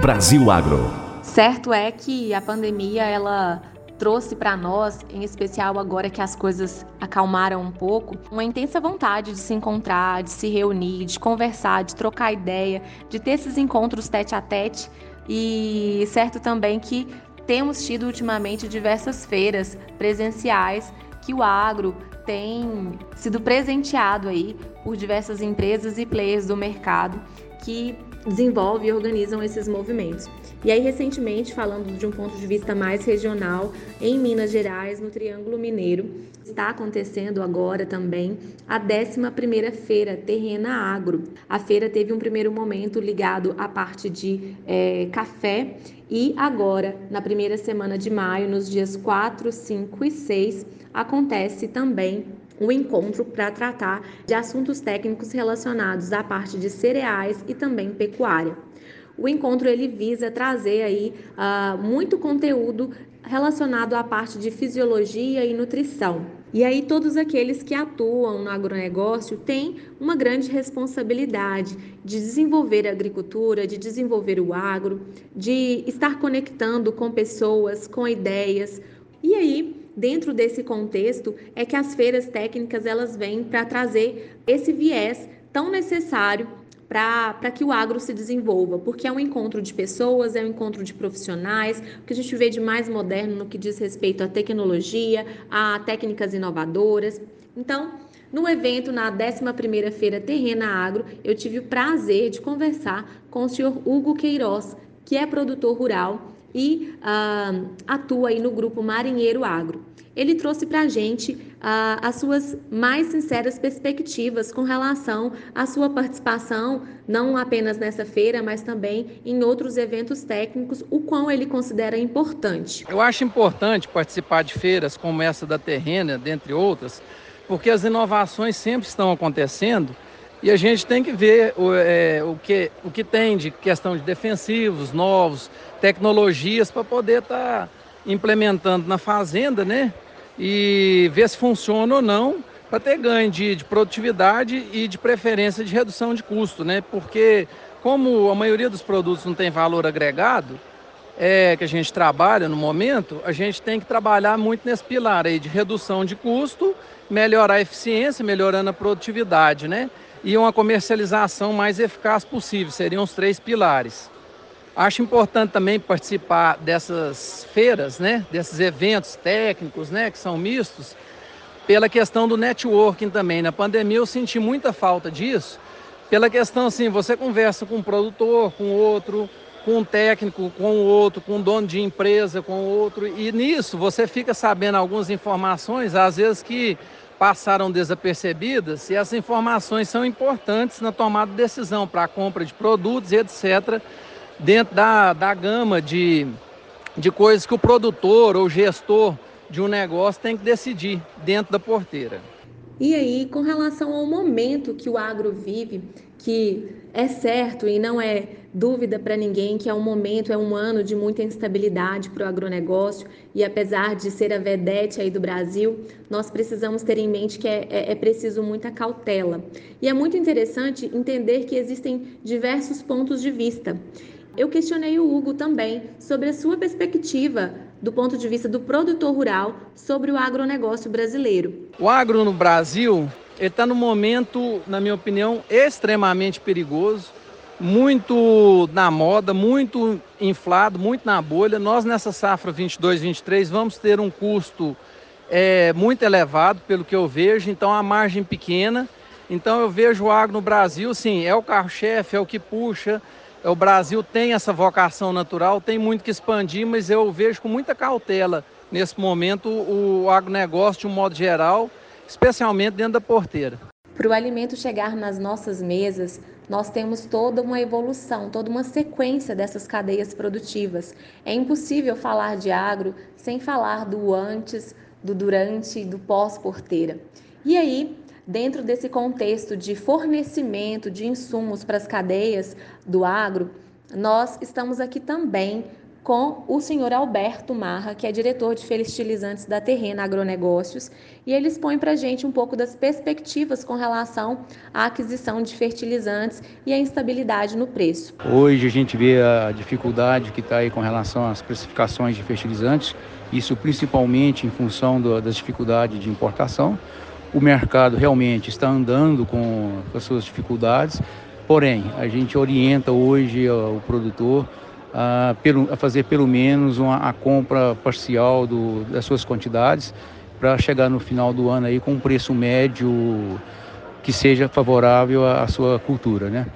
Brasil Agro. Certo é que a pandemia ela trouxe para nós, em especial agora que as coisas acalmaram um pouco, uma intensa vontade de se encontrar, de se reunir, de conversar, de trocar ideia, de ter esses encontros tete a tete. E certo também que temos tido ultimamente diversas feiras presenciais que o agro tem sido presenteado aí por diversas empresas e players do mercado que desenvolvem e organizam esses movimentos. E aí, recentemente, falando de um ponto de vista mais regional, em Minas Gerais, no Triângulo Mineiro, está acontecendo agora também a 11ª Feira Terrena Agro. A feira teve um primeiro momento ligado à parte de é, café e agora, na primeira semana de maio, nos dias 4, 5 e 6, acontece também um encontro para tratar de assuntos técnicos relacionados à parte de cereais e também pecuária. O encontro ele visa trazer aí uh, muito conteúdo relacionado à parte de fisiologia e nutrição. E aí todos aqueles que atuam no agronegócio têm uma grande responsabilidade de desenvolver a agricultura, de desenvolver o agro, de estar conectando com pessoas, com ideias. E aí dentro desse contexto é que as feiras técnicas elas vêm para trazer esse viés tão necessário para que o agro se desenvolva, porque é um encontro de pessoas, é um encontro de profissionais, o que a gente vê de mais moderno no que diz respeito à tecnologia, a técnicas inovadoras. Então, no evento, na 11ª Feira Terrena Agro, eu tive o prazer de conversar com o senhor Hugo Queiroz, que é produtor rural e uh, atua aí no grupo Marinheiro Agro. Ele trouxe para a gente uh, as suas mais sinceras perspectivas com relação à sua participação, não apenas nessa feira, mas também em outros eventos técnicos, o quão ele considera importante. Eu acho importante participar de feiras como essa da Terrena, dentre outras, porque as inovações sempre estão acontecendo e a gente tem que ver o, é, o, que, o que tem de questão de defensivos novos, tecnologias para poder estar tá implementando na fazenda, né? E ver se funciona ou não para ter ganho de, de, produtividade e de preferência de redução de custo, né? Porque como a maioria dos produtos não tem valor agregado, é, que a gente trabalha no momento, a gente tem que trabalhar muito nesse pilar aí de redução de custo, melhorar a eficiência, melhorando a produtividade, né? e uma comercialização mais eficaz possível. Seriam os três pilares. Acho importante também participar dessas feiras, né, desses eventos técnicos, né, que são mistos, pela questão do networking também. Na pandemia eu senti muita falta disso, pela questão assim, você conversa com um produtor, com outro, com um técnico, com outro, com um dono de empresa, com outro, e nisso você fica sabendo algumas informações, às vezes que passaram desapercebidas e essas informações são importantes na tomada de decisão para a compra de produtos e etc., dentro da, da gama de, de coisas que o produtor ou gestor de um negócio tem que decidir dentro da porteira. E aí, com relação ao momento que o agro vive, que é certo e não é dúvida para ninguém que é um momento, é um ano de muita instabilidade para o agronegócio e apesar de ser a vedete aí do Brasil, nós precisamos ter em mente que é, é, é preciso muita cautela. E é muito interessante entender que existem diversos pontos de vista. Eu questionei o Hugo também sobre a sua perspectiva do ponto de vista do produtor rural sobre o agronegócio brasileiro. O agro no Brasil está no momento, na minha opinião, extremamente perigoso, muito na moda, muito inflado, muito na bolha. Nós nessa safra 22-23 vamos ter um custo é, muito elevado, pelo que eu vejo, então a margem pequena. Então eu vejo o agro no Brasil, sim, é o carro-chefe, é o que puxa, o Brasil tem essa vocação natural, tem muito que expandir, mas eu vejo com muita cautela nesse momento o agronegócio de um modo geral, especialmente dentro da porteira. Para o alimento chegar nas nossas mesas, nós temos toda uma evolução, toda uma sequência dessas cadeias produtivas. É impossível falar de agro sem falar do antes, do durante e do pós-porteira. E aí, dentro desse contexto de fornecimento de insumos para as cadeias do agro, nós estamos aqui também com o senhor Alberto Marra, que é diretor de fertilizantes da Terrena Agronegócios, e ele expõe para a gente um pouco das perspectivas com relação à aquisição de fertilizantes e a instabilidade no preço. Hoje a gente vê a dificuldade que está aí com relação às precificações de fertilizantes, isso principalmente em função do, das dificuldades de importação. O mercado realmente está andando com as suas dificuldades, porém a gente orienta hoje o produtor a, a fazer pelo menos uma, a compra parcial do, das suas quantidades para chegar no final do ano aí com um preço médio que seja favorável à, à sua cultura, né?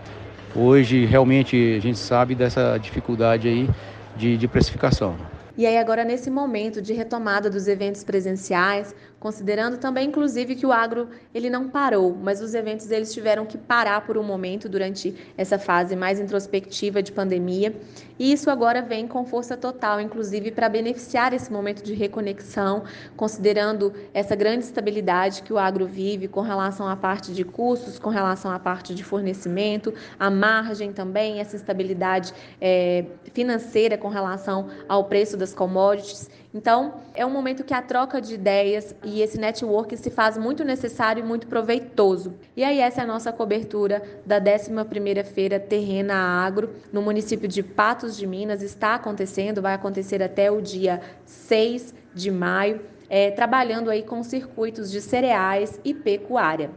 Hoje realmente a gente sabe dessa dificuldade aí de, de precificação. E aí agora nesse momento de retomada dos eventos presenciais, considerando também inclusive que o agro ele não parou, mas os eventos eles tiveram que parar por um momento durante essa fase mais introspectiva de pandemia, e isso agora vem com força total, inclusive para beneficiar esse momento de reconexão, considerando essa grande estabilidade que o agro vive com relação à parte de custos, com relação à parte de fornecimento, a margem também, essa estabilidade é, financeira com relação ao preço das commodities. Então, é um momento que a troca de ideias e esse network se faz muito necessário e muito proveitoso. E aí essa é a nossa cobertura da 11ª Feira Terrena Agro no município de Patos de Minas. Está acontecendo, vai acontecer até o dia 6 de maio, é, trabalhando aí com circuitos de cereais e pecuária.